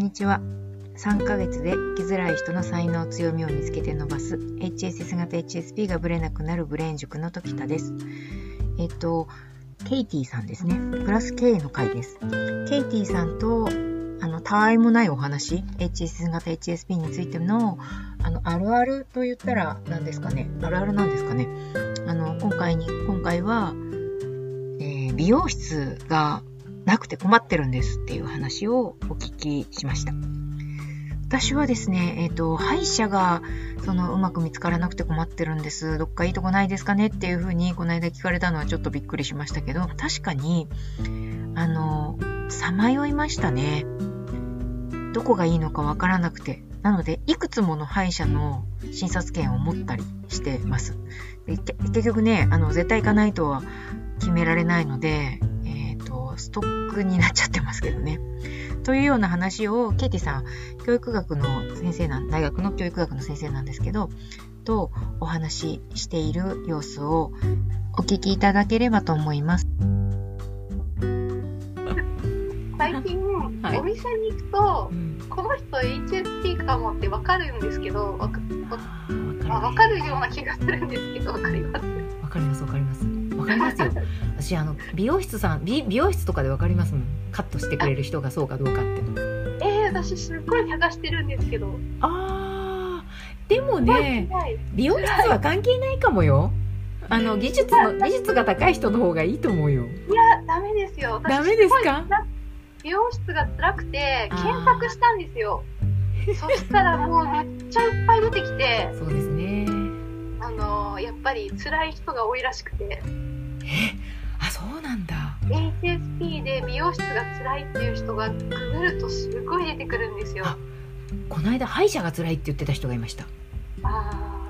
にちは。3ヶ月で生きづらい人の才能強みを見つけて伸ばす HSS 型 HSP がブレなくなるブレーン塾の時田です。えっと、ケイティさんですね。プラス K の回です。ケイティさんと、あの、たわいもないお話、HSS 型 HSP についての、あの、あるあると言ったら何ですかね。あるあるなんですかね。あの、今回に、今回は、えー、美容室がなくて困ってるんですっていう話をお聞きしました。私はですね、えっ、ー、と、歯医者が、その、うまく見つからなくて困ってるんです。どっかいいとこないですかねっていうふうに、この間聞かれたのはちょっとびっくりしましたけど、確かに、あの、さまよいましたね。どこがいいのかわからなくて。なので、いくつもの歯医者の診察券を持ったりしてます。結局ね、あの、絶対行かないとは決められないので、ストックになっちゃってますけどね。というような話を、ケイティさん、教育学の先生なん、大学の教育学の先生なんですけど、とお話ししている様子をお聞きいただければと思います。最近、はい、お店に行くと、この人 HSP かもって分かるんですけど、わか分かるような気がするんですけど、分かります？かりますよ。私、あの、美容室さん、美美容室とかで分かりますもん。カットしてくれる人がそうかどうかって。えー、私、すっごい探してるんですけど。ああ、でもね、美容室は関係ないかもよ。あの技術の技術が高い人の方がいいと思うよ。いや、ダメですよ。ダメですか？美容室が辛くて検索したんですよ。そしたらもうめっちゃいっぱい出てきて。そうですね。あのやっぱり辛い人が多いらしくて。HSP で美容室が辛いっていう人がググるとすごい出てくるんですよ。この間歯医者が辛いって言ってた人がいました。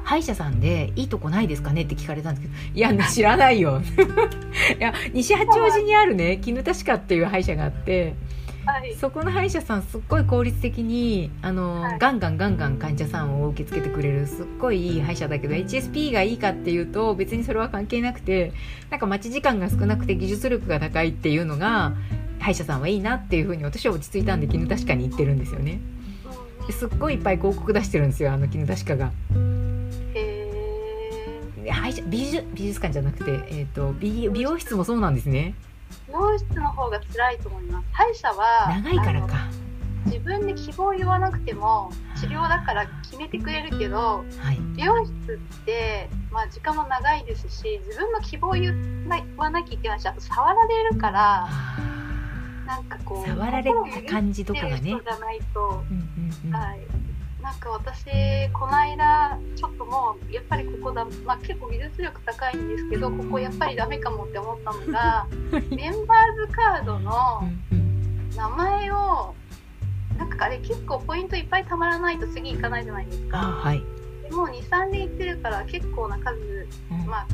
歯医者さんでいいとこないですかね？って聞かれたんですけど、いや、知らないよ。いや、西八王子にあるね、絹田歯科っていう歯医者があって、はい、そこの歯医者さんすっごい効率的にあの、はい、ガンガンガンガン患者さんを受け付けてくれるすっごいいい歯医者だけど HSP がいいかっていうと別にそれは関係なくてなんか待ち時間が少なくて技術力が高いっていうのが歯医者さんはいいなっていうふうに私は落ち着いたんで絹田歯科に行ってるんですよね。ですっごいいっぱい広告出してるんですよあの絹田歯科が。歯美術美術館じゃなくて、えーと、美美容室もそうなんですね美容室の方が辛いと思います。歯医者は長いからか。自分で希望を言わなくても治療だから決めてくれるけど、はい、美容室って、まあ、時間も長いですし自分の希望を言わなきゃいけないしあと触られるからなんかこう触られた感じとかがね。じゃないと、はいなんか私この間ちょっともうやっぱりここだ、まあ、結構技術力高いんですけどここやっぱりダメかもって思ったのがメンバーズカードの名前をなんかあれ結構ポイントいっぱいたまらないと次行かないじゃないですか。はい、でもう23年行ってるから結構な数、まあ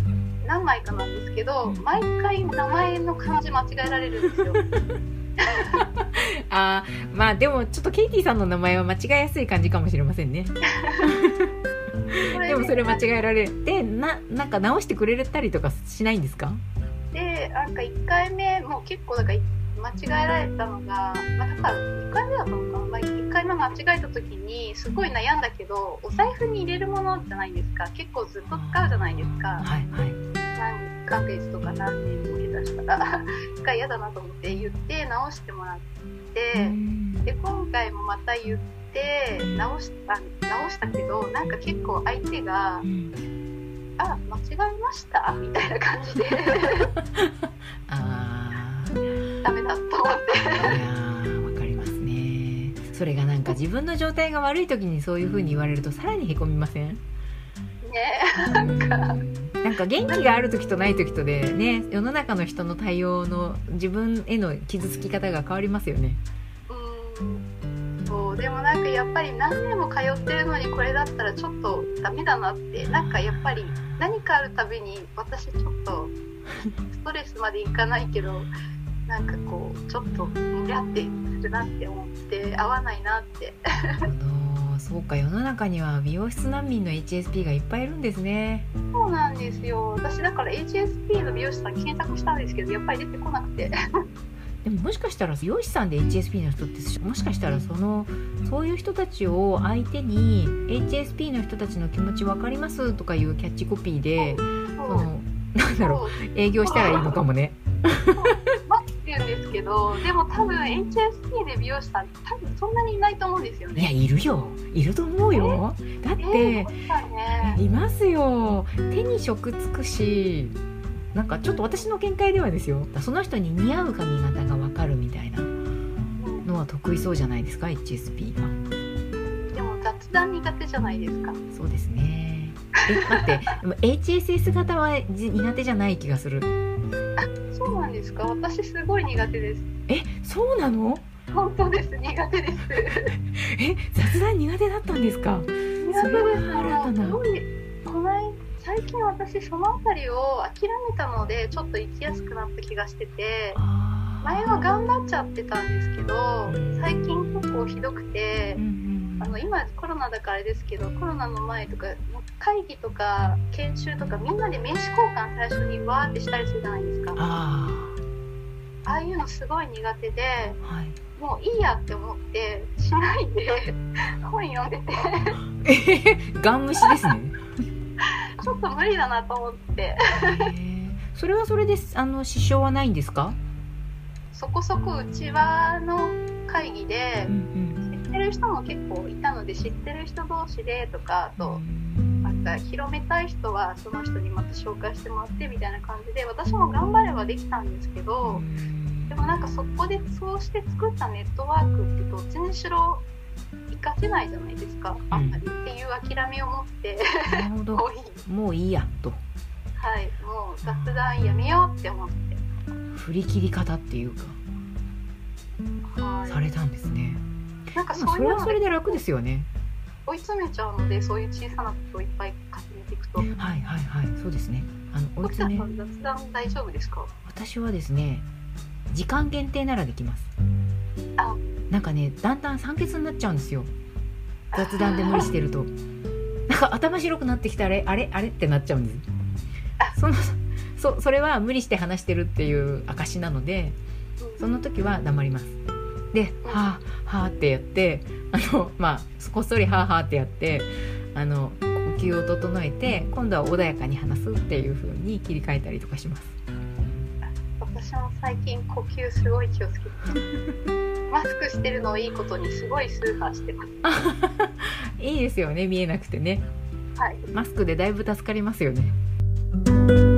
何枚かなんですけど毎回名前の漢字間違えられるんですよ。あまあでもちょっとケイティさんの名前は間違えやすい感じかもしれませんね。でもそれ間違えられてななんか直してくれたりとかしないんですか？でなんか1回目もう結構だから間違えられたのが、まあ、だから1回目だったのかな、まあ、1回目間違えた時にすごい悩んだけどお財布に入れるものじゃないですか。結構ずっと使うじゃないですか。はいはい、何ヶ月とか何年も下手したら一回嫌だなと思って言って直してもらってで今回もまた言って直した直したけどなんか結構相手が「あ間違えました?」みたいな感じで。あダメだと思って。それがなんか自分の状態が悪い時にそういうふうに言われるとさらにへこみません？ねなんか。なんか元気がある時とない時とでね世の中の人の対応の自分への傷つき方が変わりますよね。うんそう。でもなんかやっぱり何年も通ってるのにこれだったらちょっとダメだなってなんかやっぱり何かあるたびに私ちょっとストレスまでいかないけどなんかこうちょっとむやってするなって思って合わないなって。そうか世の中には美容室難民の HSP がいっぱいいるんですねそうなんですよ。私だから HSP の美容師さん検索したんですけどやっぱり出てこなくて。でももしかしたら美容師さんで HSP の人ってもしかしたらそのそういう人たちを相手に HSP の人たちの気持ち分かりますとかいうキャッチコピーでそのなんだろう営業したらいいのかもね。ですけどでも多分 HSP で美容師さん多分そんなにいないと思うんですよね。いやいるよ。いると思うよ。だって、ね、いますよ。手に職つくしなんかちょっと私の見解ではですよ。その人に似合う髪型が分かるみたいなのは得意そうじゃないですか？HSP がでも雑談苦手じゃないですか。そうですね。え待って。でも HSS 型は苦手じゃない気がするあそうなんですか？私すごい苦手です。えそうなの？本当です。苦手です。え雑談苦手だったんですか？苦手です。それは新たなこの最近私その辺りを諦めたのでちょっと生きやすくなった気がしてて前は頑張っちゃってたんですけど最近結構ひどくて、あの今コロナだからあれですけどコロナの前とか会議とか研修とかみんなで名刺交換最初にわーってしたりするじゃないですか。ああいうのすごい苦手で、はい、もういいやって思ってしないで 本読んでて。ガン無視ですね。ちょっと無理だなと思って。それはそれですあの支障はないんですか？そこそこうちわの会議で、知ってる人も結構いたので知ってる人同士でとかあと、なんか広めたい人はその人にまた紹介してもらってみたいな感じで私も頑張ればできたんですけど、でもなんかそこでそうして作ったネットワークってどっちにしろ活かせないじゃないですか、あんまりっていう諦めを持ってなるほど。もういいやと。はい。もう雑談やめようって思って。振り切り方っていうか、はい、されたんですねなんかそれはそれで楽ですよね。追い詰めちゃうのでそういう小さなことをいっぱい重ねていくと。はいはいはい。そうですね。あの追い詰め。雑談大丈夫ですか？私はですね時間限定ならできます。あ。なんかねだんだん酸欠になっちゃうんですよ。雑談で無理してると。なんか頭白くなってきたあれ？あれ？あれ？ってなっちゃうんです。そのそそれは無理して話してるっていう証なのでその時は黙りますで「はあはあ」ってやってあの まあこっそり「はあはあ」ってやってあの呼吸を整えて今度は穏やかに話すっていう風に切り替えたりとかします。私も最近呼吸すごい気をつけて マスクしてるのをいいことにすごいスーハーしてます。いいですよね見えなくてね。はい。マスクでだいぶ助かりますよね